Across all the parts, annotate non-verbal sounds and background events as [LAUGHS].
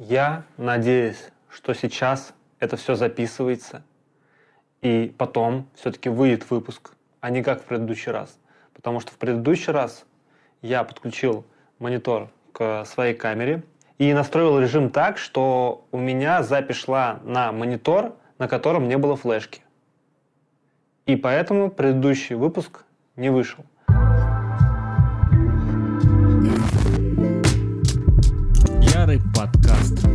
Я надеюсь, что сейчас это все записывается, и потом все-таки выйдет выпуск, а не как в предыдущий раз. Потому что в предыдущий раз я подключил монитор к своей камере и настроил режим так, что у меня запись шла на монитор, на котором не было флешки. И поэтому предыдущий выпуск не вышел. Ярый подкаст.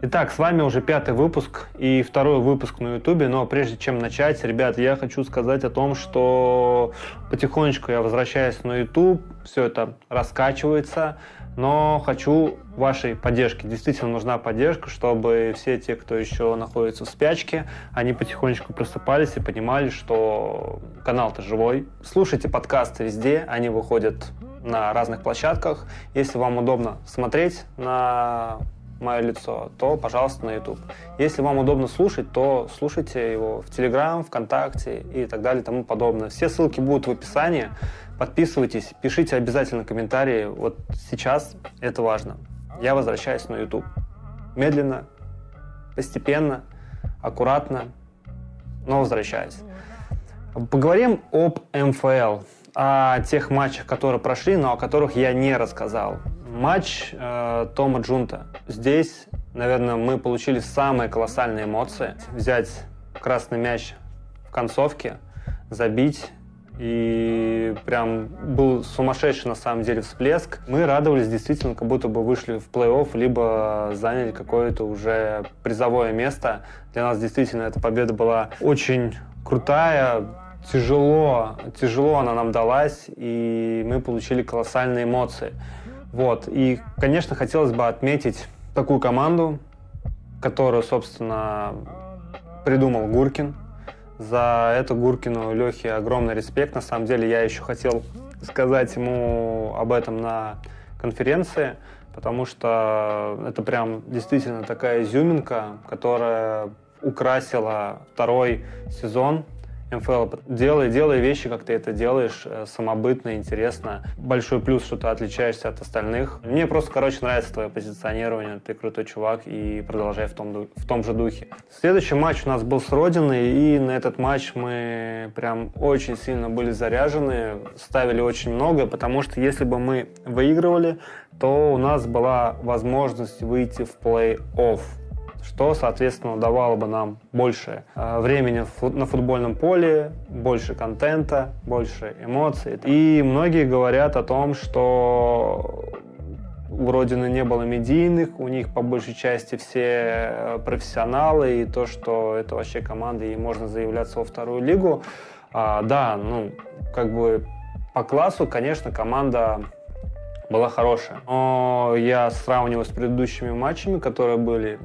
Итак, с вами уже пятый выпуск и второй выпуск на Ютубе. Но прежде чем начать, ребят, я хочу сказать о том, что потихонечку я возвращаюсь на Ютуб, все это раскачивается, но хочу вашей поддержки. Действительно нужна поддержка, чтобы все те, кто еще находится в спячке, они потихонечку просыпались и понимали, что канал-то живой. Слушайте подкасты везде, они выходят на разных площадках. Если вам удобно смотреть на мое лицо, то, пожалуйста, на YouTube. Если вам удобно слушать, то слушайте его в Telegram, ВКонтакте и так далее и тому подобное. Все ссылки будут в описании. Подписывайтесь, пишите обязательно комментарии. Вот сейчас это важно. Я возвращаюсь на YouTube. Медленно, постепенно, аккуратно, но возвращаюсь. Поговорим об МФЛ, о тех матчах, которые прошли, но о которых я не рассказал. Матч э, Тома Джунта. Здесь, наверное, мы получили самые колоссальные эмоции. Взять красный мяч в концовке, забить и прям был сумасшедший на самом деле всплеск. Мы радовались действительно, как будто бы вышли в плей-офф, либо заняли какое-то уже призовое место. Для нас действительно эта победа была очень крутая, тяжело, тяжело она нам далась, и мы получили колоссальные эмоции. Вот. И, конечно, хотелось бы отметить такую команду, которую, собственно, придумал Гуркин. За это Гуркину Лехе огромный респект. На самом деле я еще хотел сказать ему об этом на конференции, потому что это прям действительно такая изюминка, которая украсила второй сезон МФЛ. Делай, делай вещи, как ты это делаешь, э, самобытно, интересно. Большой плюс, что ты отличаешься от остальных. Мне просто, короче, нравится твое позиционирование. Ты крутой чувак и продолжай в том, в том же духе. Следующий матч у нас был с Родиной, и на этот матч мы прям очень сильно были заряжены, ставили очень много, потому что если бы мы выигрывали, то у нас была возможность выйти в плей-офф что, соответственно, давало бы нам больше э, времени на футбольном поле, больше контента, больше эмоций. И многие говорят о том, что у Родины не было медийных, у них по большей части все э, профессионалы, и то, что это вообще команда, и можно заявляться во вторую лигу. А, да, ну, как бы по классу, конечно, команда была хорошая. Но я сравниваю с предыдущими матчами, которые были.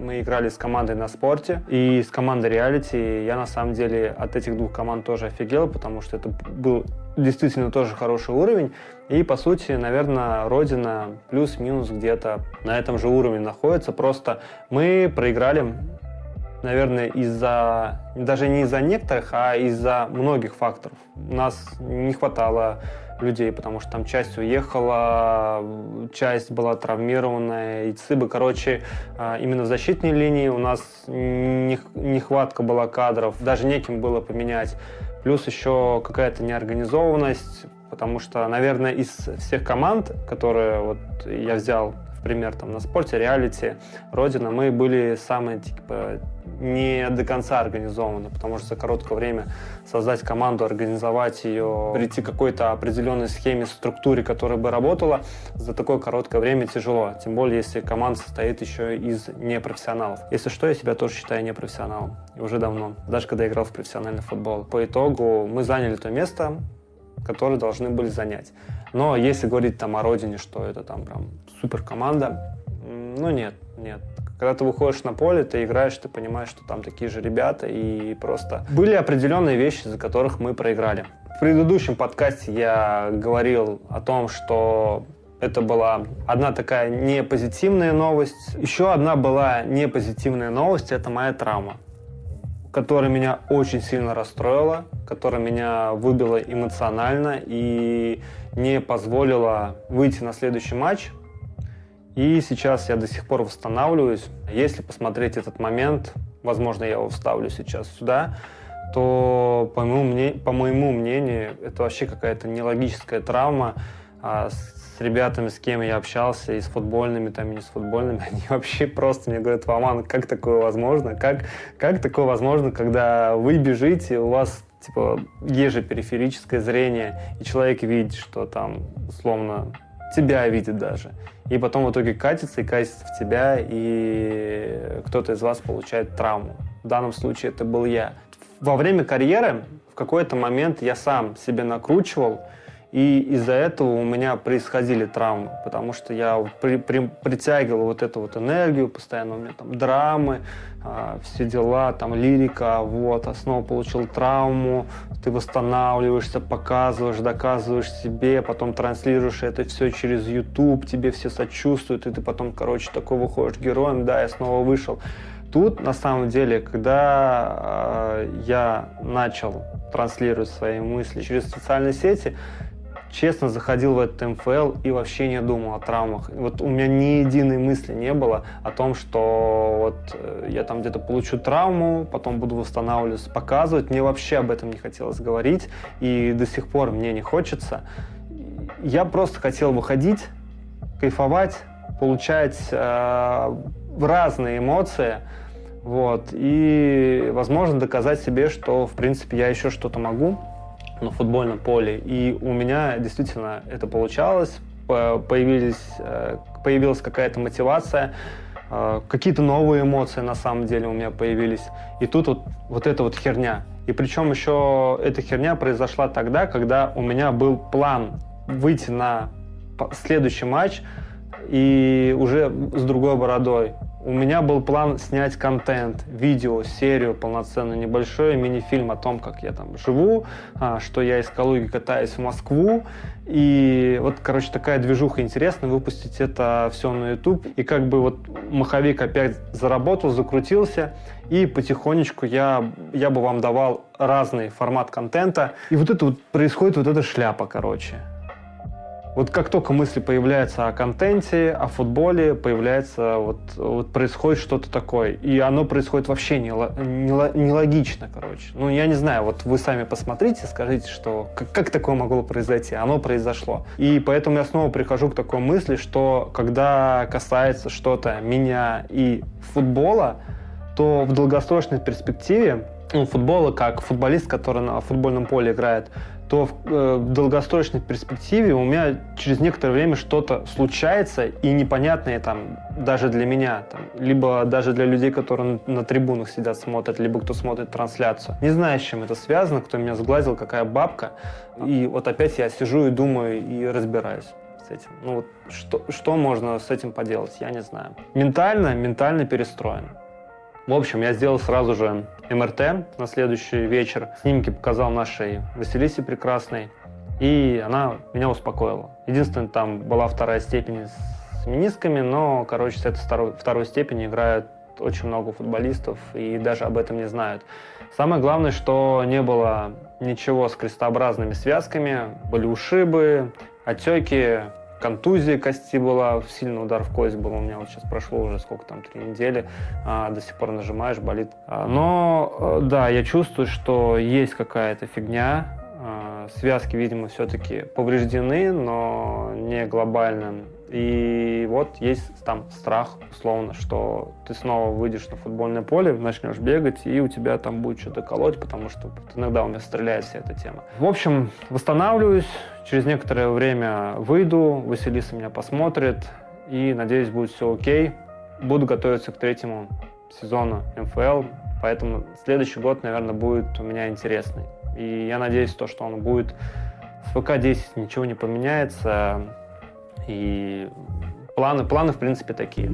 Мы играли с командой на спорте и с командой реалити. Я на самом деле от этих двух команд тоже офигел, потому что это был действительно тоже хороший уровень. И, по сути, наверное, Родина плюс-минус где-то на этом же уровне находится. Просто мы проиграли, наверное, из-за, даже не из-за некоторых, а из-за многих факторов. У нас не хватало людей, потому что там часть уехала, часть была травмированная, и цыбы, короче, а, именно в защитной линии у нас нехватка была кадров, даже неким было поменять. Плюс еще какая-то неорганизованность, потому что, наверное, из всех команд, которые вот я взял в пример там на спорте, реалити, Родина, мы были самые типа не до конца организованы, потому что за короткое время создать команду, организовать ее, прийти к какой-то определенной схеме, структуре, которая бы работала, за такое короткое время тяжело. Тем более, если команда состоит еще из непрофессионалов. Если что, я себя тоже считаю непрофессионалом. И уже давно. Даже когда играл в профессиональный футбол. По итогу мы заняли то место, которое должны были занять. Но если говорить там о родине, что это там прям супер команда, ну нет, нет. Когда ты выходишь на поле, ты играешь, ты понимаешь, что там такие же ребята, и просто были определенные вещи, за которых мы проиграли. В предыдущем подкасте я говорил о том, что это была одна такая непозитивная новость. Еще одна была непозитивная новость, это моя травма, которая меня очень сильно расстроила, которая меня выбила эмоционально и не позволила выйти на следующий матч И сейчас я до сих пор восстанавливаюсь. Если посмотреть этот момент, возможно, я его вставлю сейчас сюда, то, по моему, мнению, по моему мнению, это вообще какая-то нелогическая травма. С ребятами, с кем я общался, и с футбольными, там, и не с футбольными, [LAUGHS] они вообще просто мне говорят, Ваман, как такое возможно? Как, как такое возможно, когда вы бежите, у вас типа ежепериферическое зрение, и человек видит, что там, условно, тебя видит даже. И потом в итоге катится и катится в тебя, и кто-то из вас получает травму. В данном случае это был я. Во время карьеры в какой-то момент я сам себе накручивал, и из-за этого у меня происходили травмы, потому что я при, при, притягивал вот эту вот энергию, постоянно у меня там драмы, а, все дела, там лирика, вот, а снова получил травму, ты восстанавливаешься, показываешь, доказываешь себе, потом транслируешь это все через YouTube, тебе все сочувствуют, и ты потом, короче, такой выходишь героем, да, я снова вышел. Тут, на самом деле, когда э, я начал транслировать свои мысли через социальные сети, честно заходил в этот МФЛ и вообще не думал о травмах. Вот у меня ни единой мысли не было о том, что вот э, я там где-то получу травму, потом буду восстанавливаться, показывать. Мне вообще об этом не хотелось говорить, и до сих пор мне не хочется. Я просто хотел выходить, кайфовать, получать э, разные эмоции, вот, и, возможно, доказать себе, что, в принципе, я еще что-то могу, на футбольном поле. И у меня действительно это получалось. Появились, э, появилась какая-то мотивация, э, какие-то новые эмоции на самом деле у меня появились. И тут вот, вот эта вот херня. И причем еще эта херня произошла тогда, когда у меня был план выйти на следующий матч и уже с другой бородой. У меня был план снять контент, видео, серию полноценную, небольшой мини-фильм о том, как я там живу, а, что я из Калуги катаюсь в Москву. И вот, короче, такая движуха интересная, выпустить это все на YouTube. И как бы вот маховик опять заработал, закрутился, и потихонечку я, я бы вам давал разный формат контента. И вот это вот происходит вот эта шляпа, короче. Вот как только мысли появляются о контенте, о футболе, появляется вот, вот происходит что-то такое. И оно происходит вообще нелогично, короче. Ну, я не знаю, вот вы сами посмотрите, скажите, что как, как такое могло произойти. Оно произошло. И поэтому я снова прихожу к такой мысли, что когда касается что-то меня и футбола, то в долгосрочной перспективе ну, футбола, как футболист, который на футбольном поле играет, то в, э, долгосрочной перспективе у меня через некоторое время что-то случается и непонятное там даже для меня, там, либо даже для людей, которые на, на трибунах сидят, смотрят, либо кто смотрит трансляцию. Не знаю, с чем это связано, кто меня сглазил, какая бабка. И вот опять я сижу и думаю и разбираюсь с этим. Ну вот что, что можно с этим поделать, я не знаю. Ментально, ментально перестроен. В общем, я сделал сразу же МРТ на следующий вечер. Снимки показал нашей Василисе прекрасной. И она меня успокоила. Единственное, там была вторая степень с менисками, но, короче, с этой второй, второй степени играют очень много футболистов и даже об этом не знают. Самое главное, что не было ничего с крестообразными связками, были ушибы, отеки, контузия кости была, сильный удар в кость был. У меня вот сейчас прошло уже сколько там, три недели, а, до сих пор нажимаешь, болит. А, но э, да, я чувствую, что есть какая-то фигня. А, связки, видимо, все-таки повреждены, но не глобально. И вот есть там страх, условно, что ты снова выйдешь на футбольное поле, начнешь бегать, и у тебя там будет что-то колоть, потому что иногда у меня стреляет вся эта тема. В общем, восстанавливаюсь, через некоторое время выйду, Василиса меня посмотрит, и, надеюсь, будет все окей. Буду готовиться к третьему сезону МФЛ, поэтому следующий год, наверное, будет у меня интересный. И я надеюсь, то, что он будет с ВК-10 ничего не поменяется, и планы, планы в принципе, такие.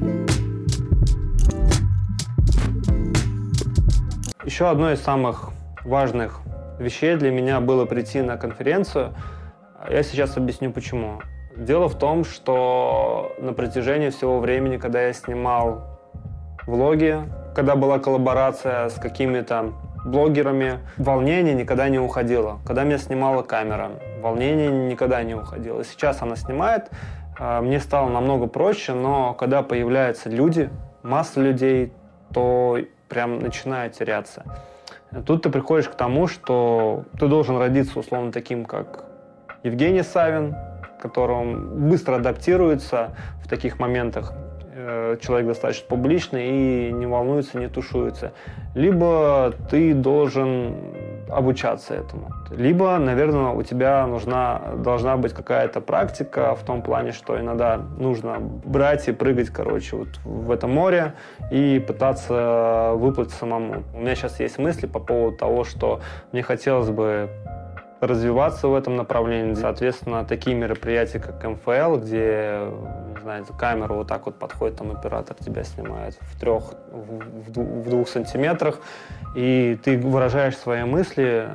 Еще одной из самых важных вещей для меня было прийти на конференцию. Я сейчас объясню почему. Дело в том, что на протяжении всего времени, когда я снимал влоги, когда была коллаборация с какими-то блогерами, волнение никогда не уходило. Когда меня снимала камера, волнение никогда не уходило. Сейчас она снимает, а, мне стало намного проще, но когда появляются люди, масса людей, то прям начинает теряться. Тут ты приходишь к тому, что ты должен родиться условно таким, как Евгений Савин, которым быстро адаптируется в таких моментах. Э, человек достаточно публичный и не волнуется, не тушуется. Либо ты должен обучаться этому. Либо, наверное, у тебя нужна, должна быть какая-то практика в том плане, что иногда нужно брать и прыгать, короче, вот в это море и пытаться выплыть самому. У меня сейчас есть мысли по поводу того, что мне хотелось бы развиваться в этом направлении. Соответственно, такие мероприятия, как МФЛ, где, не камера вот так вот подходит, там оператор тебя снимает в трех, в, в двух сантиметрах, и ты выражаешь свои мысли.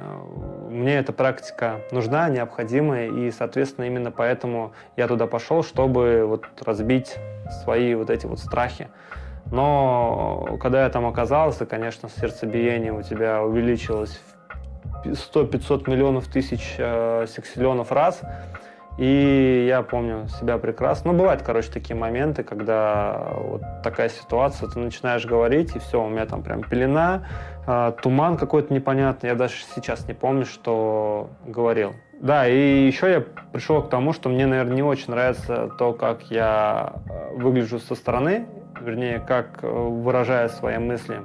Мне эта практика нужна, необходима, и, соответственно, именно поэтому я туда пошел, чтобы вот разбить свои вот эти вот страхи. Но когда я там оказался, конечно, сердцебиение у тебя увеличилось 100-500 миллионов тысяч э, сексиллионов раз. И я помню себя прекрасно. Ну, бывают, короче, такие моменты, когда вот такая ситуация, ты начинаешь говорить, и все, у меня там прям пелена, э, туман какой-то непонятный. Я даже сейчас не помню, что говорил. Да, и еще я пришел к тому, что мне, наверное, не очень нравится то, как я э, выгляжу со стороны, вернее, как э, выражаю свои мысли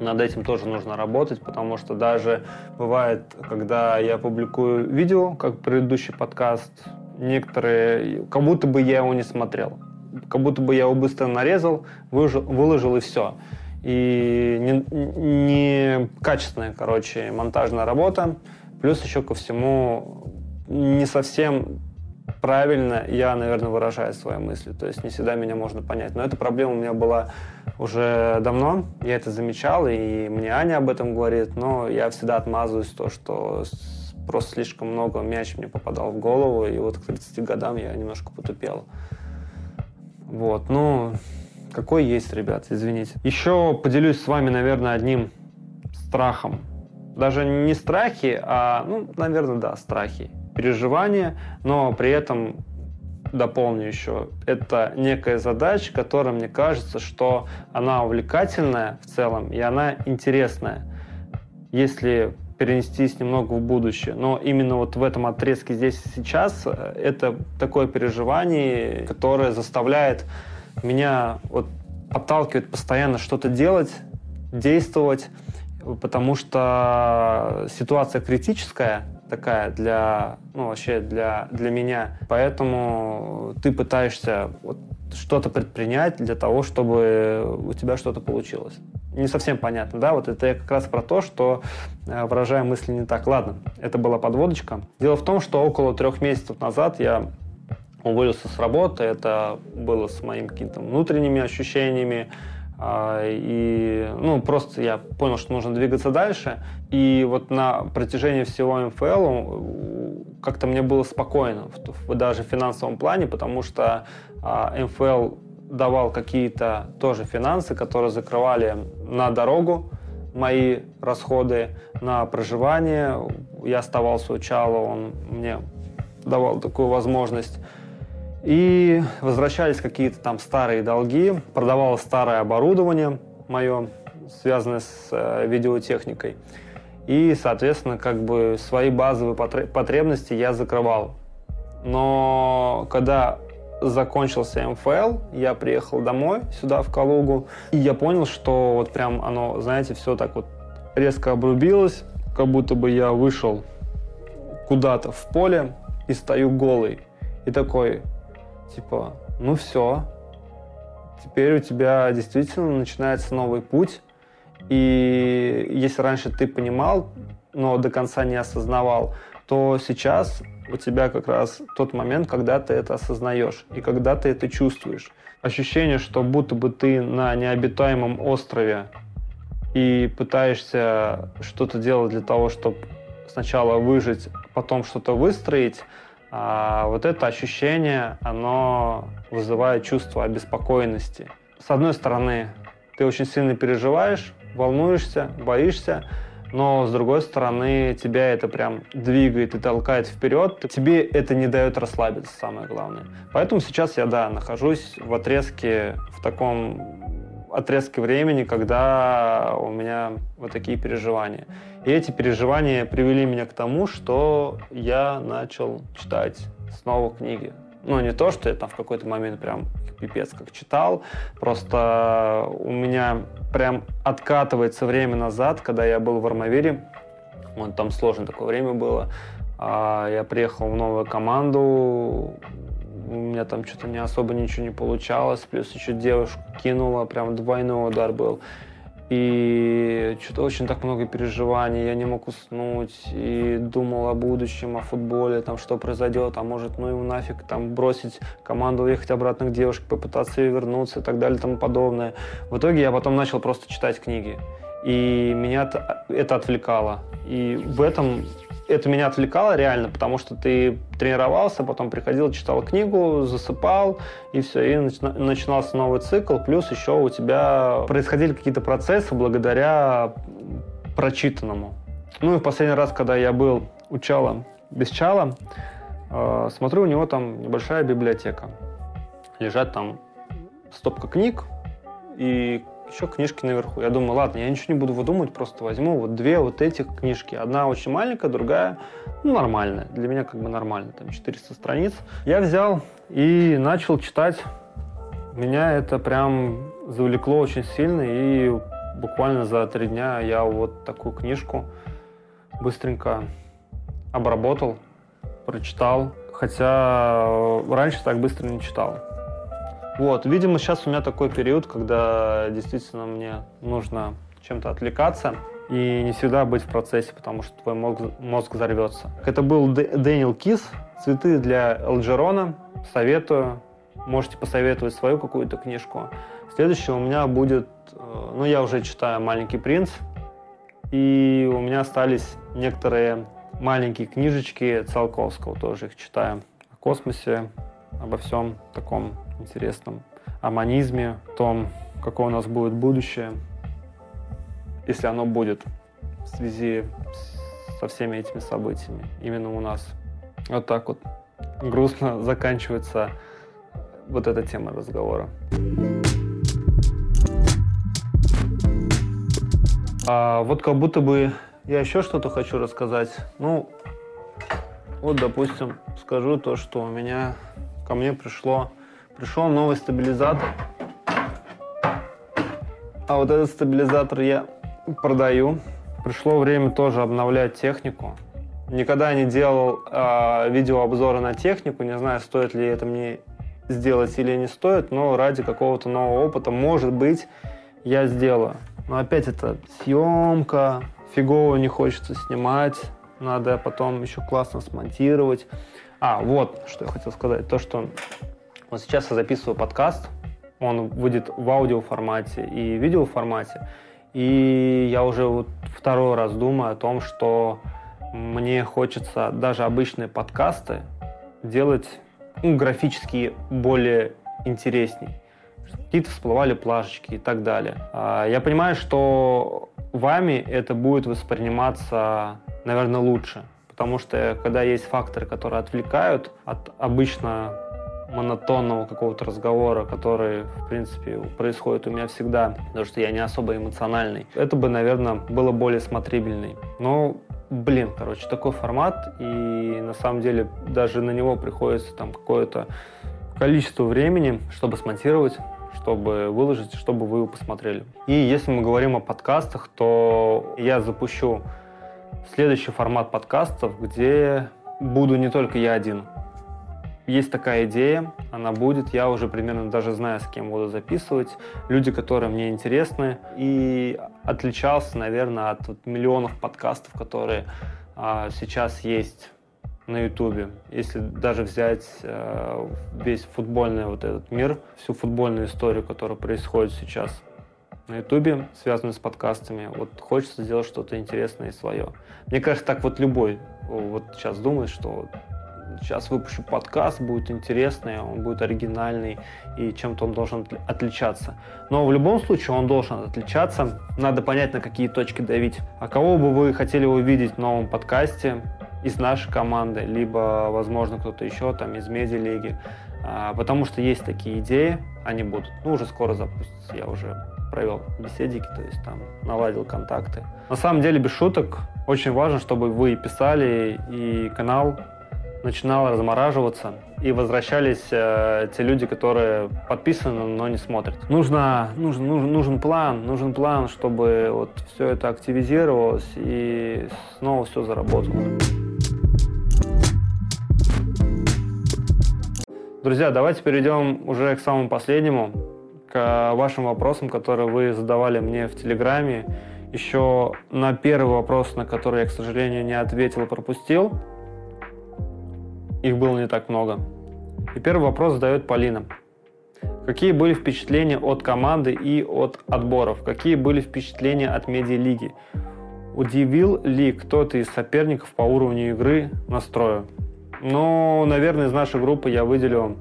над этим тоже нужно работать, потому что даже бывает, когда я публикую видео, как предыдущий подкаст, некоторые, как будто бы я его не смотрел. Как будто бы я его быстро нарезал, выложил, и все. И не, не качественная, короче, монтажная работа. Плюс еще ко всему не совсем правильно я, наверное, выражаю свои мысли. То есть не всегда меня можно понять. Но эта проблема у меня была уже давно. Я это замечал, и мне Аня об этом говорит. Но я всегда отмазываюсь то, что просто слишком много мяч мне попадал в голову. И вот к 30 годам я немножко потупел. Вот, ну, какой есть, ребят, извините. Еще поделюсь с вами, наверное, одним страхом. Даже не страхи, а, ну, наверное, да, страхи переживания, но при этом дополню еще, это некая задача, которая мне кажется, что она увлекательная в целом, и она интересная, если перенестись немного в будущее. Но именно вот в этом отрезке здесь и сейчас э, это такое переживание, которое заставляет меня вот подталкивает постоянно что-то делать, действовать, потому что ситуация критическая, такая для, ну, вообще для, для меня. Поэтому ты пытаешься вот что-то предпринять для того, чтобы у тебя что-то получилось. Не совсем понятно, да? Вот это я как раз про то, что э, выражаю мысли не так. Ладно, это была подводочка. Дело в том, что около трех месяцев назад я уволился с работы. Это было с моими какими-то внутренними ощущениями, и, ну, просто я понял, что нужно двигаться дальше. И вот на протяжении всего МФЛ как-то мне было спокойно, даже в финансовом плане, потому что а, МФЛ давал какие-то тоже финансы, которые закрывали на дорогу мои расходы, на проживание. Я оставался у Чала, он мне давал такую возможность. И возвращались какие-то там старые долги, продавалось старое оборудование мое, связанное с э, видеотехникой. И, соответственно, как бы свои базовые потребности я закрывал. Но когда закончился МФЛ, я приехал домой, сюда, в Калугу, и я понял, что вот прям оно, знаете, все так вот резко обрубилось, как будто бы я вышел куда-то в поле и стою голый. И такой, типа, ну все, теперь у тебя действительно начинается новый путь. И если раньше ты понимал, но до конца не осознавал, то сейчас у тебя как раз тот момент, когда ты это осознаешь и когда ты это чувствуешь. Ощущение, что будто бы ты на необитаемом острове и пытаешься что-то делать для того, чтобы сначала выжить, потом что-то выстроить, а вот это ощущение, оно вызывает чувство обеспокоенности. С одной стороны, ты очень сильно переживаешь, волнуешься, боишься, но с другой стороны тебя это прям двигает и толкает вперед. Тебе это не дает расслабиться, самое главное. Поэтому сейчас я, да, нахожусь в отрезке, в таком отрезке времени, когда у меня вот такие переживания. И эти переживания привели меня к тому, что я начал читать снова книги. Ну, не то, что я там в какой-то момент прям пипец как читал, просто у меня прям откатывается время назад, когда я был в Армавире, вот там сложное такое время было, а я приехал в новую команду, у меня там что-то не особо ничего не получалось, плюс еще девушку кинула, прям двойной удар был. И что-то очень так много переживаний, я не мог уснуть, и думал о будущем, о футболе, там, что произойдет, а может, ну и нафиг, там, бросить команду, уехать обратно к девушке, попытаться ее вернуться и так далее и тому подобное. В итоге я потом начал просто читать книги, и меня это отвлекало. И в этом это меня отвлекало реально, потому что ты тренировался, потом приходил, читал книгу, засыпал, и все, и начинался новый цикл. Плюс еще у тебя происходили какие-то процессы благодаря прочитанному. Ну и в последний раз, когда я был у Чала без Чала, э, смотрю, у него там небольшая библиотека. Лежат там стопка книг, и еще книжки наверху. Я думаю, ладно, я ничего не буду выдумывать, просто возьму вот две вот этих книжки. Одна очень маленькая, другая ну, нормальная. Для меня как бы нормально, там 400 страниц. Я взял и начал читать. Меня это прям завлекло очень сильно, и буквально за три дня я вот такую книжку быстренько обработал, прочитал. Хотя раньше так быстро не читал. Вот, видимо, сейчас у меня такой период, когда действительно мне нужно чем-то отвлекаться и не всегда быть в процессе, потому что твой мозг, мозг взорвется. Это был Дэниел Кис, «Цветы для Элджерона». Советую. Можете посоветовать свою какую-то книжку. Следующее у меня будет, э, ну, я уже читаю «Маленький принц», и у меня остались некоторые маленькие книжечки Циолковского, тоже их читаю. О космосе, обо всем таком интересном, о том, какое у нас будет будущее, если оно будет в связи со всеми этими событиями именно у нас. Вот так вот грустно заканчивается вот эта тема разговора. А вот как будто бы я еще что-то хочу рассказать. Ну, вот, допустим, скажу то, что у меня ко мне пришло, пришел новый стабилизатор. А вот этот стабилизатор я продаю. Пришло время тоже обновлять технику. Никогда не делал э, видеообзоры на технику, не знаю, стоит ли это мне сделать или не стоит, но ради какого-то нового опыта, может быть, я сделаю. Но опять это съемка, фигово не хочется снимать, надо потом еще классно смонтировать. А, вот, что я хотел сказать. То, что вот сейчас я записываю подкаст, он выйдет в аудио формате и видео формате. И я уже вот второй раз думаю о том, что мне хочется даже обычные подкасты делать ну, графически более интересней. Какие-то всплывали плашечки и так далее. А, я понимаю, что вами это будет восприниматься, наверное, лучше. Потому что когда есть факторы, которые отвлекают от обычно монотонного какого-то разговора, который, в принципе, происходит у меня всегда, потому что я не особо эмоциональный, это бы, наверное, было более смотрибельный. Но, блин, короче, такой формат, и на самом деле даже на него приходится там какое-то количество времени, чтобы смонтировать, чтобы выложить, чтобы вы его посмотрели. И если мы говорим о подкастах, то я запущу следующий формат подкастов, где буду не только я один. Есть такая идея, она будет, я уже примерно даже знаю, с кем буду записывать, люди, которые мне интересны, и отличался, наверное, от вот миллионов подкастов, которые а, сейчас есть на Ютубе. Если даже взять э, весь футбольный вот этот мир, всю футбольную историю, которая происходит сейчас на Ютубе, связанную с подкастами, вот хочется сделать что-то интересное и свое. Мне кажется, так вот любой вот сейчас думает, что сейчас выпущу подкаст, будет интересный, он будет оригинальный, и чем-то он должен отличаться. Но в любом случае он должен отличаться. Надо понять, на какие точки давить. А кого бы вы хотели увидеть в новом подкасте из нашей команды, либо, возможно, кто-то еще там из медиалиги. А, потому что есть такие идеи, они будут. Ну, уже скоро запустятся. Я уже провел беседики, то есть там наладил контакты. На самом деле, без шуток, очень важно, чтобы вы писали, и канал начинал размораживаться, и возвращались э, те люди, которые подписаны, но не смотрят. Нужно, нужен, нужен, нужен план, нужен план, чтобы вот все это активизировалось и снова все заработало. Друзья, давайте перейдем уже к самому последнему, к вашим вопросам, которые вы задавали мне в Телеграме. Еще на первый вопрос, на который я, к сожалению, не ответил и пропустил – их было не так много. И первый вопрос задает Полина. Какие были впечатления от команды и от отборов? Какие были впечатления от медиалиги? Удивил ли кто-то из соперников по уровню игры настрою? Ну, наверное, из нашей группы я выделю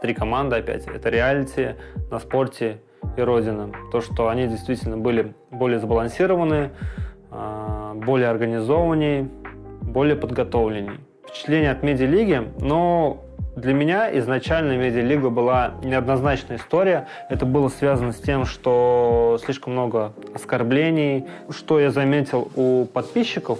три команды опять. Это реалити, на спорте и Родина. То, что они действительно были более сбалансированные, а, более организованнее, более подготовленнее впечатление от медиалиги, но для меня изначально медиалига была неоднозначная история. Это было связано с тем, что слишком много оскорблений. Что я заметил у подписчиков,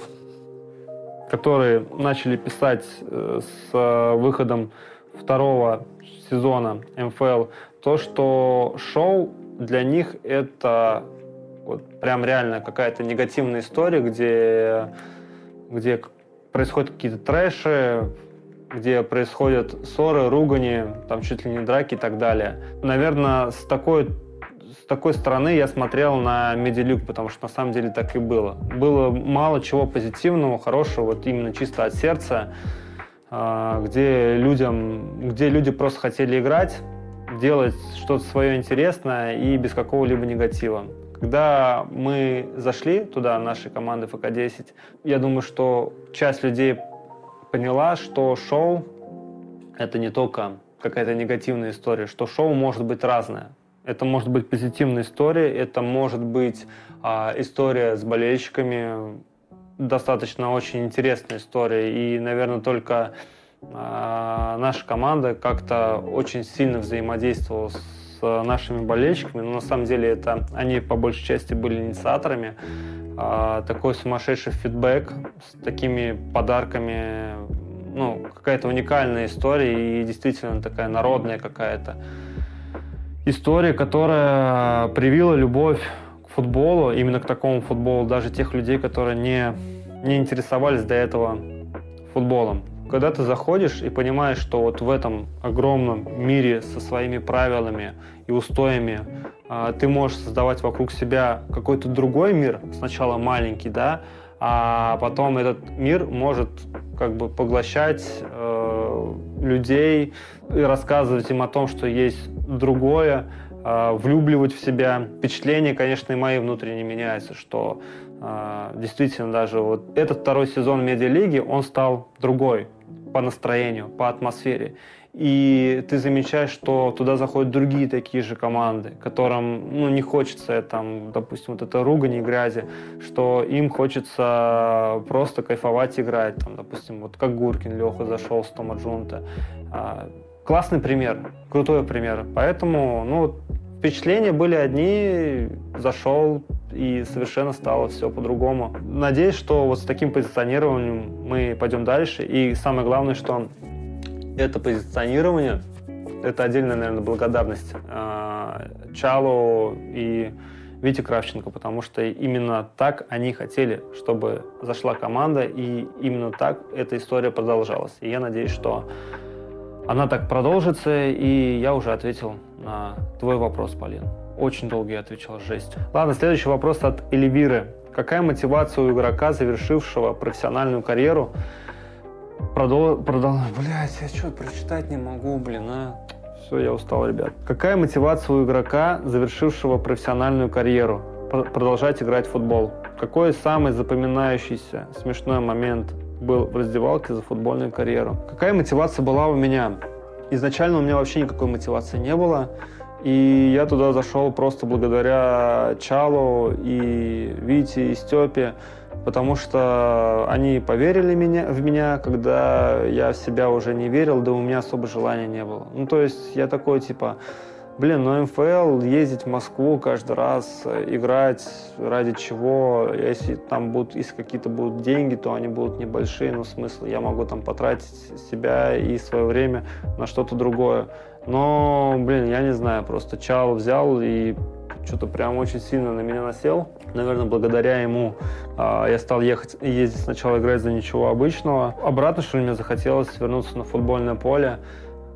которые начали писать э, с выходом второго сезона МФЛ, то, что шоу для них это вот прям реально какая-то негативная история, где, где происходят какие-то трэши, где происходят ссоры, ругани, там чуть ли не драки и так далее. Наверное, с такой, с такой стороны я смотрел на Медилюк, потому что на самом деле так и было. Было мало чего позитивного, хорошего, вот именно чисто от сердца, а, где, людям, где люди просто хотели играть, делать что-то свое интересное и без какого-либо негатива. Когда мы зашли туда, нашей команды ФК-10, я думаю, что часть людей поняла, что шоу — это не только какая-то негативная история, что шоу может быть разное. Это может быть позитивная история, это может быть а, история с болельщиками, достаточно очень интересная история. И, наверное, только а, наша команда как-то очень сильно взаимодействовала с нашими болельщиками, но на самом деле это они по большей части были инициаторами. А, такой сумасшедший фидбэк с такими подарками, ну, какая-то уникальная история и действительно такая народная какая-то история, которая привила любовь к футболу, именно к такому футболу, даже тех людей, которые не, не интересовались до этого футболом когда ты заходишь и понимаешь, что вот в этом огромном мире со своими правилами и устоями э, ты можешь создавать вокруг себя какой-то другой мир, сначала маленький, да, а потом этот мир может как бы поглощать э, людей и рассказывать им о том, что есть другое, э, влюбливать в себя. Впечатления, конечно, и мои внутренние меняются, что э, действительно даже вот этот второй сезон медиалиги, он стал другой по настроению, по атмосфере. И ты замечаешь, что туда заходят другие такие же команды, которым ну, не хочется, там, допустим, вот это ругань и грязи, что им хочется просто кайфовать играть. Там, допустим, вот как Гуркин Леха зашел с Тома Джунта. А, классный пример, крутой пример. Поэтому ну, впечатления были одни, зашел, и совершенно стало все по-другому. Надеюсь, что вот с таким позиционированием мы пойдем дальше. И самое главное, что это позиционирование, это отдельная, наверное, благодарность э, Чалу и Вите Кравченко, потому что именно так они хотели, чтобы зашла команда, и именно так эта история продолжалась. И я надеюсь, что она так продолжится, и я уже ответил на твой вопрос, Полин. Очень долго я отвечал, жесть. Ладно, следующий вопрос от Эльвиры. Какая мотивация у игрока, завершившего профессиональную карьеру, продол... продол... Блять, я что, прочитать не могу, блин, а? Все, я устал, ребят. Какая мотивация у игрока, завершившего профессиональную карьеру, продолжать играть в футбол? Какой самый запоминающийся смешной момент был в раздевалке за футбольную карьеру. Какая мотивация была у меня? Изначально у меня вообще никакой мотивации не было. И я туда зашел просто благодаря Чалу и Вите и Степе, потому что они поверили меня, в меня, когда я в себя уже не верил, да у меня особо желания не было. Ну, то есть я такой, типа, блин, ну МФЛ, ездить в Москву каждый раз, играть ради чего, если там будут, если какие-то будут деньги, то они будут небольшие, ну, смысл, я могу там потратить себя и свое время на что-то другое. Но, блин, я не знаю, просто Чал взял и что-то прям очень сильно на меня насел. Наверное, благодаря ему э, я стал ехать, ездить сначала играть за ничего обычного. Обратно, что ли, мне захотелось вернуться на футбольное поле.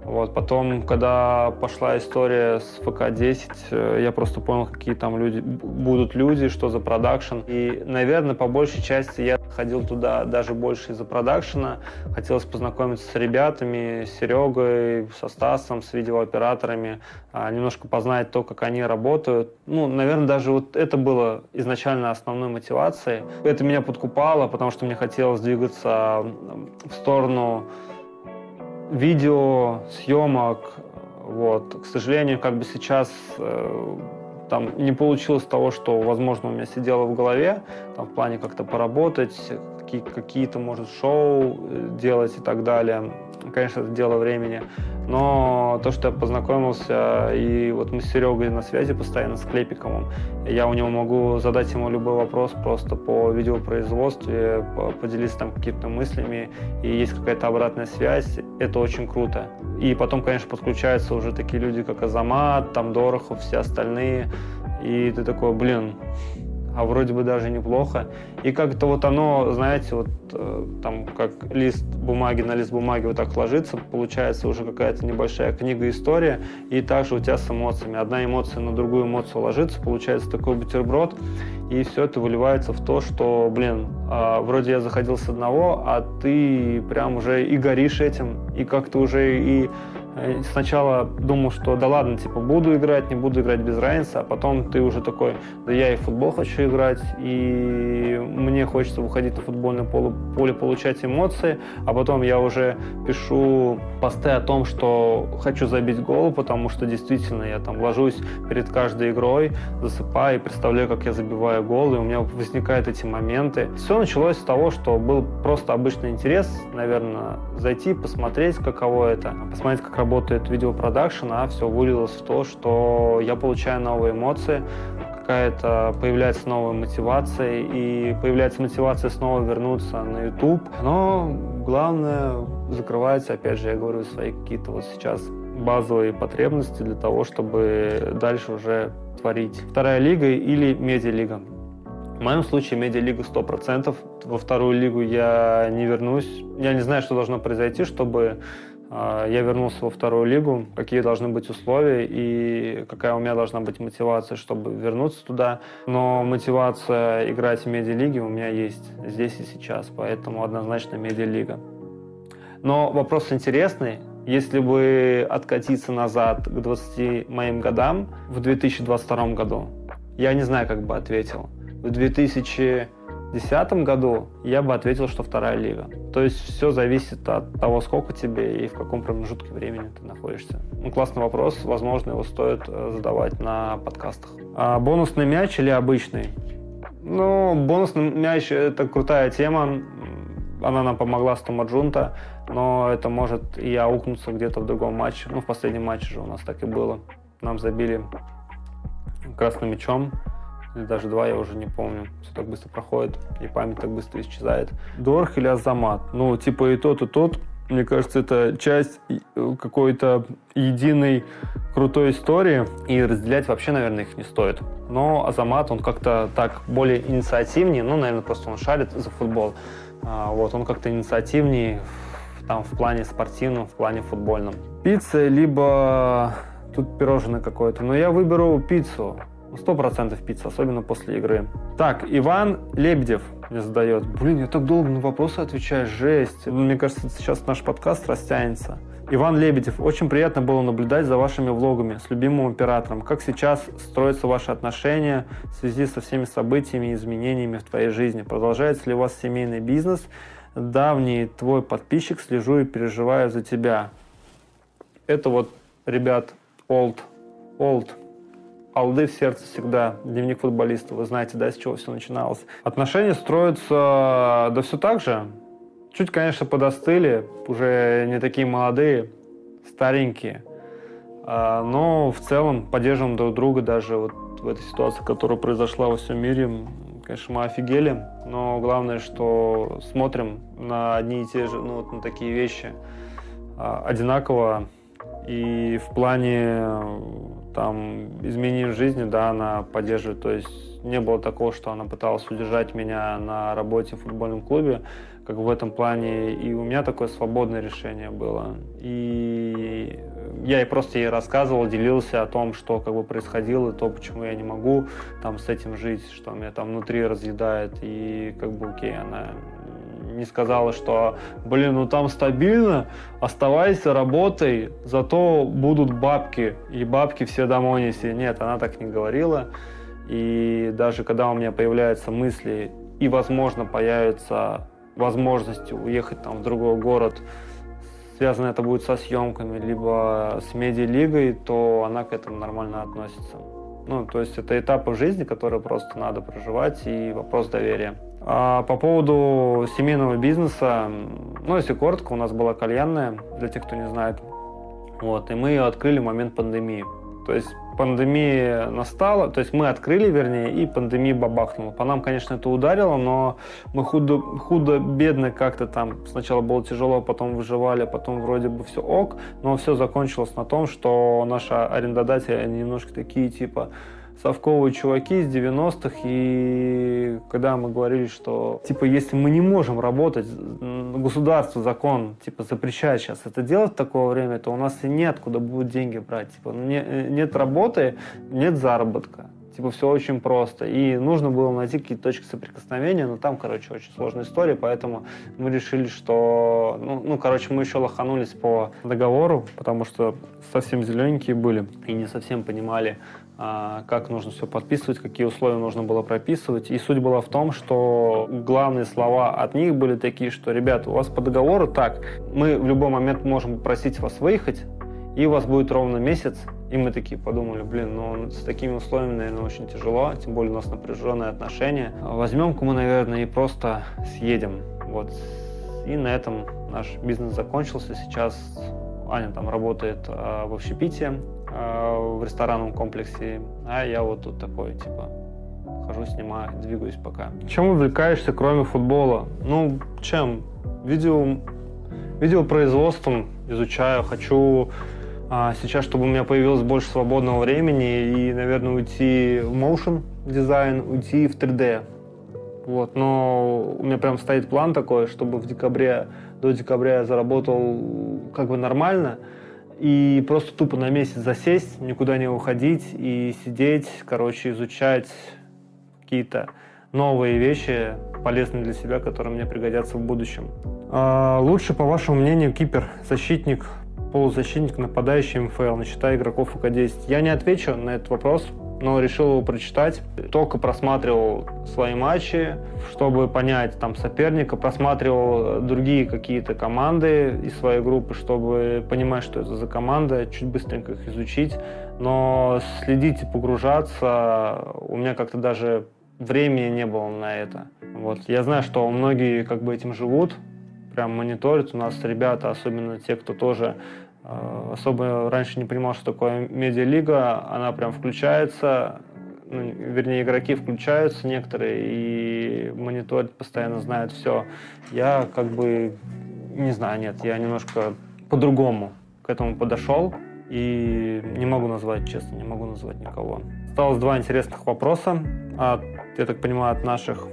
Вот, потом, когда пошла история с ФК-10, э, я просто понял, какие там люди, будут люди, что за продакшн. И, наверное, по большей части я ходил туда даже больше из-за продакшена. Хотелось познакомиться с ребятами, с Серегой, со Стасом, с видеооператорами, а, немножко познать то, как они работают. Ну, наверное, даже вот это было изначально основной мотивацией. Это меня подкупало, потому что мне хотелось двигаться в сторону видео, съемок. Вот. К сожалению, как бы сейчас э, там не получилось того, что, возможно, у меня сидело в голове, там, в плане как-то поработать, какие-то, может, шоу э, делать и так далее. Конечно, это дело времени. Но то, что я познакомился, и вот мы с Серегой на связи постоянно, с Клепиковым, я у него могу задать ему любой вопрос просто по видеопроизводству, поделиться там какими-то мыслями, и есть какая-то обратная связь, это очень круто. И потом, конечно, подключаются уже такие люди, как Азамат, там Дорохов, все остальные, и ты такой, блин, а вроде бы даже неплохо. И как-то вот оно, знаете, вот э, там как лист бумаги на лист бумаги вот так ложится, получается уже какая-то небольшая книга-история, и также у тебя с эмоциями. Одна эмоция на другую эмоцию ложится, получается такой бутерброд, и все это выливается в то, что, блин, э, вроде я заходил с одного, а ты прям уже и горишь этим, и как-то уже и сначала думал, что да ладно, типа буду играть, не буду играть без разницы, а потом ты уже такой, да я и в футбол хочу играть, и мне хочется выходить на футбольное поле, поле получать эмоции, а потом я уже пишу посты о том, что хочу забить гол, потому что действительно я там ложусь перед каждой игрой, засыпаю и представляю, как я забиваю гол, и у меня возникают эти моменты. Все началось с того, что был просто обычный интерес, наверное, зайти, посмотреть, каково это, посмотреть, как работает видеопродакшн, а все вылилось в то, что я получаю новые эмоции, какая-то появляется новая мотивация, и появляется мотивация снова вернуться на YouTube. Но главное, закрывается, опять же, я говорю, свои какие-то вот сейчас базовые потребности для того, чтобы дальше уже творить. Вторая лига или медиалига. В моем случае медиалига 100%. Во вторую лигу я не вернусь. Я не знаю, что должно произойти, чтобы я вернулся во вторую лигу, какие должны быть условия и какая у меня должна быть мотивация, чтобы вернуться туда. Но мотивация играть в медиалиге у меня есть здесь и сейчас, поэтому однозначно медиалига. Но вопрос интересный. Если бы откатиться назад к 20 моим годам в 2022 году, я не знаю, как бы ответил. В 2000 2010 году я бы ответил, что вторая лига. То есть все зависит от того, сколько тебе и в каком промежутке времени ты находишься. Ну, классный вопрос, возможно, его стоит э, задавать на подкастах. А бонусный мяч или обычный? Ну, бонусный мяч – это крутая тема. Она нам помогла с Томаджунта, но это может и аукнуться где-то в другом матче. Ну, в последнем матче же у нас так и было. Нам забили красным мячом или даже два, я уже не помню. Все так быстро проходит, и память так быстро исчезает. Дорх или Азамат? Ну, типа и тот, и тот. Мне кажется, это часть э, какой-то единой крутой истории, и разделять вообще, наверное, их не стоит. Но Азамат, он как-то так более инициативнее, ну, наверное, просто он шарит за футбол. А, вот, он как-то инициативнее там в плане спортивном, в плане футбольном. Пицца, либо тут пирожное какое-то. Но я выберу пиццу. Сто процентов пицца, особенно после игры. Так, Иван Лебедев мне задает. Блин, я так долго на вопросы отвечаю, жесть. Мне кажется, сейчас наш подкаст растянется. Иван Лебедев, очень приятно было наблюдать за вашими влогами с любимым оператором. Как сейчас строятся ваши отношения в связи со всеми событиями и изменениями в твоей жизни? Продолжается ли у вас семейный бизнес? давний твой подписчик, слежу и переживаю за тебя. Это вот, ребят, old, old, алды в сердце всегда, дневник футболиста, вы знаете, да, с чего все начиналось. Отношения строятся, да все так же, чуть, конечно, подостыли, уже не такие молодые, старенькие, а, но в целом поддерживаем друг друга даже вот в этой ситуации, которая произошла во всем мире. Конечно, мы офигели, но главное, что смотрим на одни и те же, ну вот на такие вещи а, одинаково. И в плане там изменений в жизни, да, она поддерживает. То есть не было такого, что она пыталась удержать меня на работе в футбольном клубе как в этом плане и у меня такое свободное решение было. И я и просто ей рассказывал, делился о том, что как бы происходило, то, почему я не могу там с этим жить, что меня там внутри разъедает. И как бы окей, она не сказала, что, блин, ну там стабильно, оставайся, работай, зато будут бабки, и бабки все домой неси. Нет, она так не говорила. И даже когда у меня появляются мысли, и, возможно, появится возможности уехать там в другой город, связано это будет со съемками, либо с медиалигой, то она к этому нормально относится. Ну, то есть это этапы жизни, которые просто надо проживать, и вопрос доверия. А по поводу семейного бизнеса, ну, если коротко, у нас была кальянная, для тех, кто не знает. Вот, и мы ее открыли в момент пандемии. То есть пандемия настала, то есть мы открыли, вернее, и пандемия бабахнула. По нам, конечно, это ударило, но мы худо, худо бедно как-то там сначала было тяжело, потом выживали, потом вроде бы все ок, но все закончилось на том, что наши арендодатели немножко такие типа совковые чуваки из 90-х, и когда мы говорили, что, типа, если мы не можем работать, государство, закон, типа, запрещает сейчас это делать в такое время, то у нас и неоткуда будут деньги брать. Типа, ну, не, нет работы, нет заработка. Типа, все очень просто. И нужно было найти какие-то точки соприкосновения, но там, короче, очень сложная история, поэтому мы решили, что, ну, ну короче, мы еще лоханулись по договору, потому что совсем зелененькие были и не совсем понимали, как нужно все подписывать, какие условия нужно было прописывать. И суть была в том, что главные слова от них были такие, что, ребята, у вас по договору так, мы в любой момент можем попросить вас выехать, и у вас будет ровно месяц. И мы такие подумали, блин, ну с такими условиями, наверное, очень тяжело, тем более у нас напряженные отношения. Возьмем-ка мы, наверное, и просто съедем. Вот. И на этом наш бизнес закончился. Сейчас Аня там работает э, в общепите, Э, в ресторанном комплексе, а я вот тут такой, типа, хожу, снимаю, двигаюсь пока. Чем увлекаешься, кроме футбола? Ну, чем? Видео, видеопроизводством изучаю, хочу а, сейчас, чтобы у меня появилось больше свободного времени и, наверное, уйти в motion дизайн, уйти в 3D. Вот, но у меня прям стоит план такой, чтобы в декабре, до декабря я заработал как бы нормально, и просто тупо на месяц засесть, никуда не уходить и сидеть, короче, изучать какие-то новые вещи, полезные для себя, которые мне пригодятся в будущем. А лучше, по вашему мнению, кипер, защитник, полузащитник, нападающий МФЛ, не игроков УК-10? Я не отвечу на этот вопрос, но решил его прочитать. Только просматривал свои матчи, чтобы понять там соперника, просматривал другие какие-то команды из своей группы, чтобы понимать, что это за команда, чуть быстренько их изучить. Но следить и погружаться у меня как-то даже времени не было на это. Вот. Я знаю, что многие как бы этим живут, прям мониторят. У нас ребята, особенно те, кто тоже особо раньше не понимал, что такое медиалига. Она прям включается, ну, вернее, игроки включаются некоторые и мониторят, постоянно знают все. Я как бы, не знаю, нет, я немножко по-другому к этому подошел и не могу назвать, честно, не могу назвать никого. Осталось два интересных вопроса, от, я так понимаю, от наших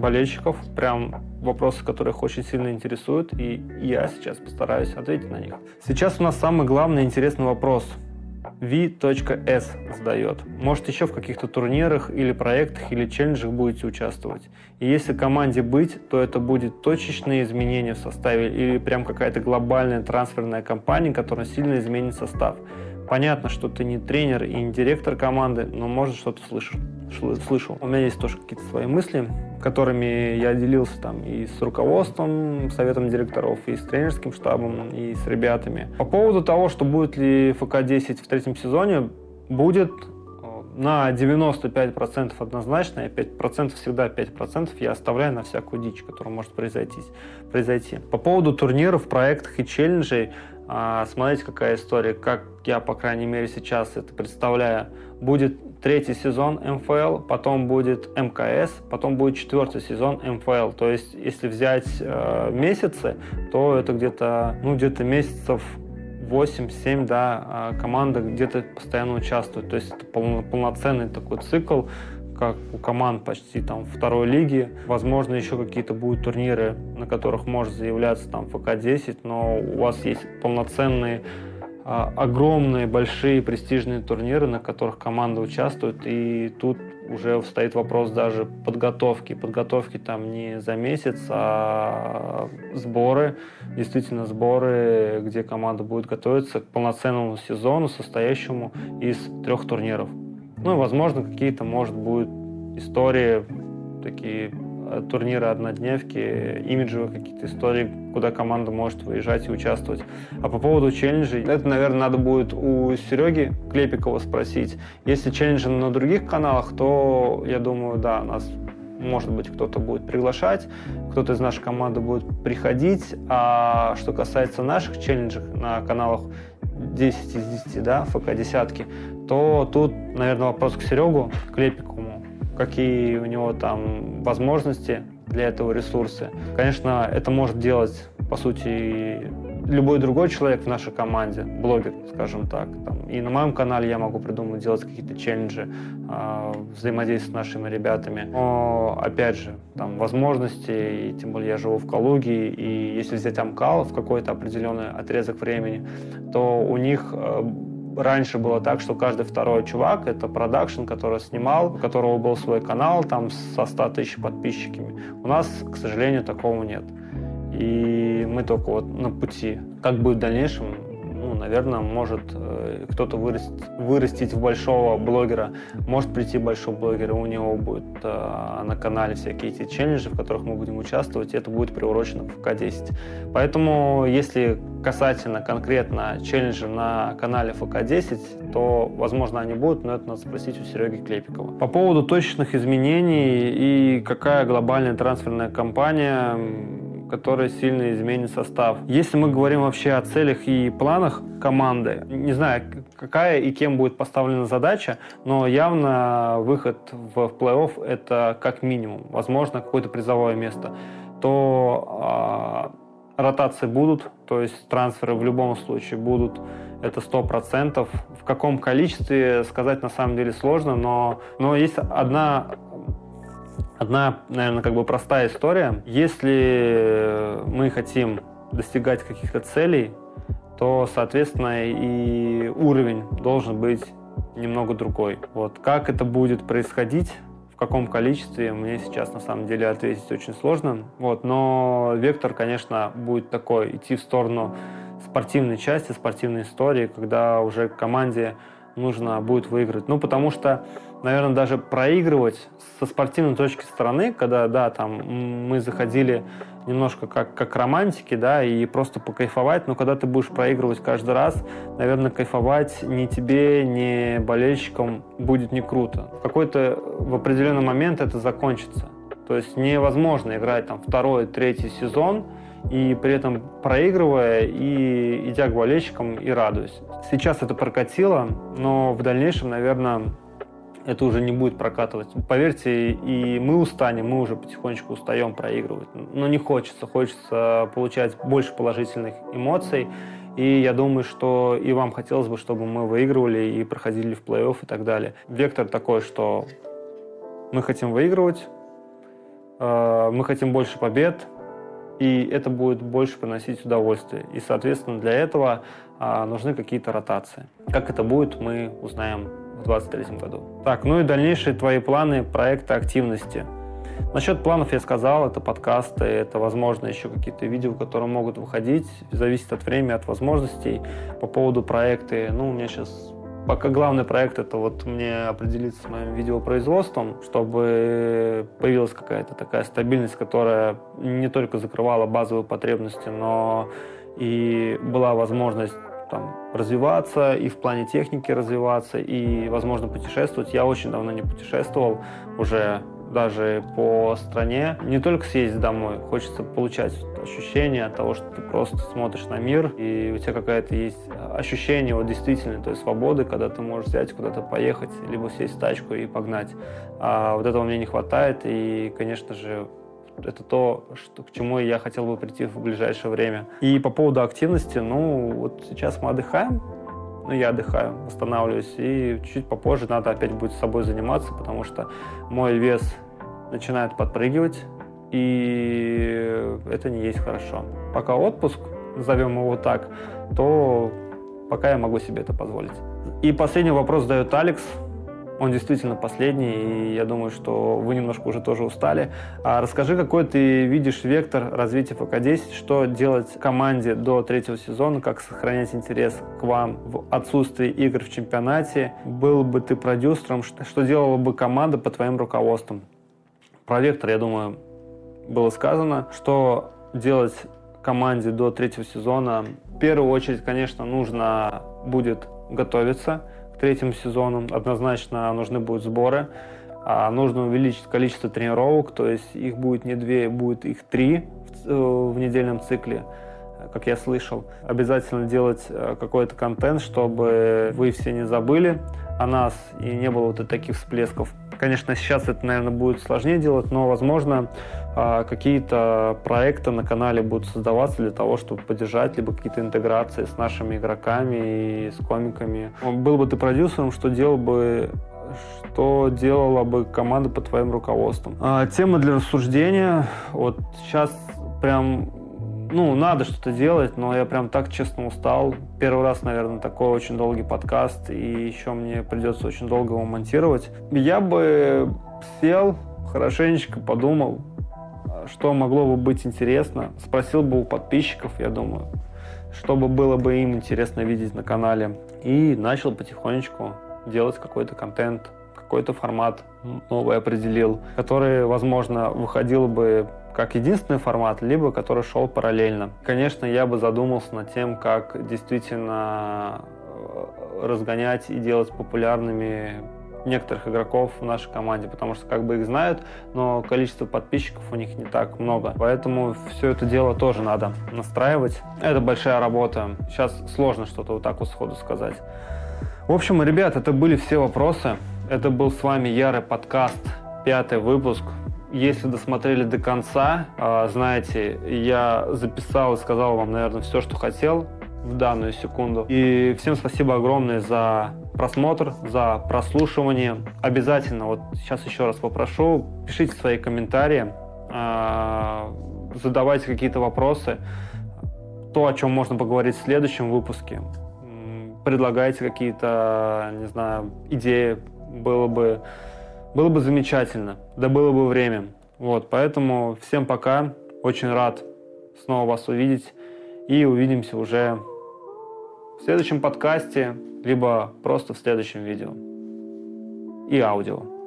болельщиков, прям вопросы, которые их очень сильно интересуют, и я сейчас постараюсь ответить на них. Сейчас у нас самый главный интересный вопрос. V.S задает. Может, еще в каких-то турнирах или проектах или челленджах будете участвовать? И если команде быть, то это будет точечные изменения в составе или прям какая-то глобальная трансферная кампания, которая сильно изменит состав. Понятно, что ты не тренер и не директор команды, но может что-то слышишь. слышал. У меня есть тоже какие-то свои мысли, которыми я делился там и с руководством, советом директоров, и с тренерским штабом, и с ребятами. По поводу того, что будет ли ФК-10 в третьем сезоне, будет на 95% однозначно, и 5% всегда 5% я оставляю на всякую дичь, которая может произойти. произойти. По поводу турниров, проектов и челленджей, а, смотрите, какая история. Как я, по крайней мере, сейчас это представляю. Будет третий сезон МФЛ, потом будет МКС, потом будет четвертый сезон МФЛ. То есть, если взять э, месяцы, то это где-то ну, где-то месяцев 8-7, да, а команда где-то постоянно участвует. То есть это полноценный такой цикл, как у команд почти там второй лиги. Возможно, еще какие-то будут турниры, на которых может заявляться там ФК-10, но у вас есть полноценные огромные, большие, престижные турниры, на которых команда участвует, и тут уже стоит вопрос даже подготовки. Подготовки там не за месяц, а сборы, действительно сборы, где команда будет готовиться к полноценному сезону, состоящему из трех турниров. Ну и, возможно, какие-то, может, будут истории такие турниры однодневки, имиджевые какие-то истории, куда команда может выезжать и участвовать. А по поводу челленджей, это, наверное, надо будет у Сереги Клепикова спросить. Если челленджи на других каналах, то, я думаю, да, нас может быть, кто-то будет приглашать, кто-то из нашей команды будет приходить. А что касается наших челленджей на каналах 10 из 10, да, ФК десятки, то тут, наверное, вопрос к Серегу Клепикову какие у него там возможности для этого ресурса. Конечно, это может делать, по сути, любой другой человек в нашей команде, блогер, скажем так. Там, и на моем канале я могу придумать, делать какие-то челленджи, э, взаимодействовать с нашими ребятами. Но, опять же, там возможности, и тем более я живу в Калуге, и если взять Амкал в какой-то определенный отрезок времени, то у них э, раньше было так, что каждый второй чувак — это продакшн, который снимал, у которого был свой канал там со 100 тысяч подписчиками. У нас, к сожалению, такого нет. И мы только вот на пути. Как будет в дальнейшем, наверное, может э, кто-то вырастить, вырастить в большого блогера, может прийти большой блогер, и у него будет э, на канале всякие эти челленджи, в которых мы будем участвовать, и это будет приурочено к ФК-10. Поэтому, если касательно конкретно челленджа на канале ФК-10, то, возможно, они будут, но это надо спросить у Сереги Клепикова. По поводу точечных изменений и какая глобальная трансферная компания которая сильно изменит состав. Если мы говорим вообще о целях и планах команды, не знаю, какая и кем будет поставлена задача, но явно выход в плей-офф это как минимум, возможно, какое-то призовое место, то э, ротации будут, то есть трансферы в любом случае будут это сто процентов. В каком количестве сказать на самом деле сложно, но, но есть одна Одна, наверное, как бы простая история. Если мы хотим достигать каких-то целей, то, соответственно, и уровень должен быть немного другой. Вот как это будет происходить, в каком количестве, мне сейчас на самом деле ответить очень сложно. Вот, но вектор, конечно, будет такой, идти в сторону спортивной части, спортивной истории, когда уже команде нужно будет выиграть. Ну, потому что наверное, даже проигрывать со спортивной точки стороны, когда, да, там мы заходили немножко как, как романтики, да, и просто покайфовать, но когда ты будешь проигрывать каждый раз, наверное, кайфовать ни тебе, ни болельщикам будет не круто. В какой-то в определенный момент это закончится. То есть невозможно играть там второй, третий сезон, и при этом проигрывая и идя к болельщикам и радуясь. Сейчас это прокатило, но в дальнейшем, наверное, это уже не будет прокатывать. Поверьте, и мы устанем, мы уже потихонечку устаем проигрывать. Но не хочется, хочется получать больше положительных эмоций. И я думаю, что и вам хотелось бы, чтобы мы выигрывали и проходили в плей-офф и так далее. Вектор такой, что мы хотим выигрывать, э, мы хотим больше побед, и это будет больше приносить удовольствие. И, соответственно, для этого э, нужны какие-то ротации. Как это будет, мы узнаем в 2023 году. Так, ну и дальнейшие твои планы, проекты, активности. Насчет планов я сказал, это подкасты, это, возможно, еще какие-то видео, которые могут выходить, зависит от времени, от возможностей. По поводу проекта, ну, у меня сейчас Пока главный проект это вот мне определиться с моим видеопроизводством, чтобы появилась какая-то такая стабильность, которая не только закрывала базовые потребности, но и была возможность там, развиваться и в плане техники развиваться, и, возможно, путешествовать. Я очень давно не путешествовал, уже даже по стране. Не только съездить домой, хочется получать ощущение от того, что ты просто смотришь на мир, и у тебя какая-то есть ощущение вот действительно той свободы, когда ты можешь взять куда-то поехать, либо сесть в тачку и погнать. А вот этого мне не хватает, и, конечно же, это то, что, к чему я хотел бы прийти в ближайшее время. И по поводу активности, ну, вот сейчас мы отдыхаем, ну, я отдыхаю, восстанавливаюсь, и чуть попозже надо опять будет с собой заниматься, потому что мой вес начинает подпрыгивать, и это не есть хорошо. Пока отпуск, назовем его так, то пока я могу себе это позволить. И последний вопрос задает Алекс. Он действительно последний, и я думаю, что вы немножко уже тоже устали. А расскажи, какой ты видишь вектор развития ФК-10, что делать команде до третьего сезона, как сохранять интерес к вам в отсутствии игр в чемпионате, был бы ты продюсером, что делала бы команда по твоим руководством? Про вектор, я думаю, было сказано, что делать команде до третьего сезона. В первую очередь, конечно, нужно будет готовиться – третьим сезоном. Однозначно нужны будут сборы. А нужно увеличить количество тренировок, то есть их будет не две, будет их три в, э, в недельном цикле, как я слышал. Обязательно делать э, какой-то контент, чтобы вы все не забыли о нас и не было вот таких всплесков. Конечно, сейчас это, наверное, будет сложнее делать, но, возможно, а, какие-то проекты на канале будут создаваться для того, чтобы поддержать либо какие-то интеграции с нашими игроками и с комиками. Был бы ты продюсером, что делал бы что делала бы команда под твоим руководством. А, тема для рассуждения. Вот сейчас прям ну, надо что-то делать, но я прям так честно устал. Первый раз, наверное, такой очень долгий подкаст, и еще мне придется очень долго его монтировать. Я бы сел, хорошенечко подумал, что могло бы быть интересно. Спросил бы у подписчиков, я думаю, чтобы было бы им интересно видеть на канале. И начал потихонечку делать какой-то контент, какой-то формат новый определил, который, возможно, выходил бы как единственный формат, либо который шел параллельно. Конечно, я бы задумался над тем, как действительно э, разгонять и делать популярными некоторых игроков в нашей команде, потому что как бы их знают, но количество подписчиков у них не так много. Поэтому все это дело тоже надо настраивать. Это большая работа. Сейчас сложно что-то вот так вот сходу сказать. В общем, ребят, это были все вопросы. Это был с вами Ярый подкаст, пятый выпуск. Если досмотрели до конца, а, знаете, я записал и сказал вам, наверное, все, что хотел в данную секунду. И всем спасибо огромное за просмотр, за прослушивание. Обязательно, вот сейчас еще раз попрошу, пишите свои комментарии, а, задавайте какие-то вопросы, то, о чем можно поговорить в следующем выпуске. Предлагайте какие-то, не знаю, идеи, было бы было бы замечательно, да было бы время. Вот, поэтому всем пока, очень рад снова вас увидеть и увидимся уже в следующем подкасте, либо просто в следующем видео и аудио.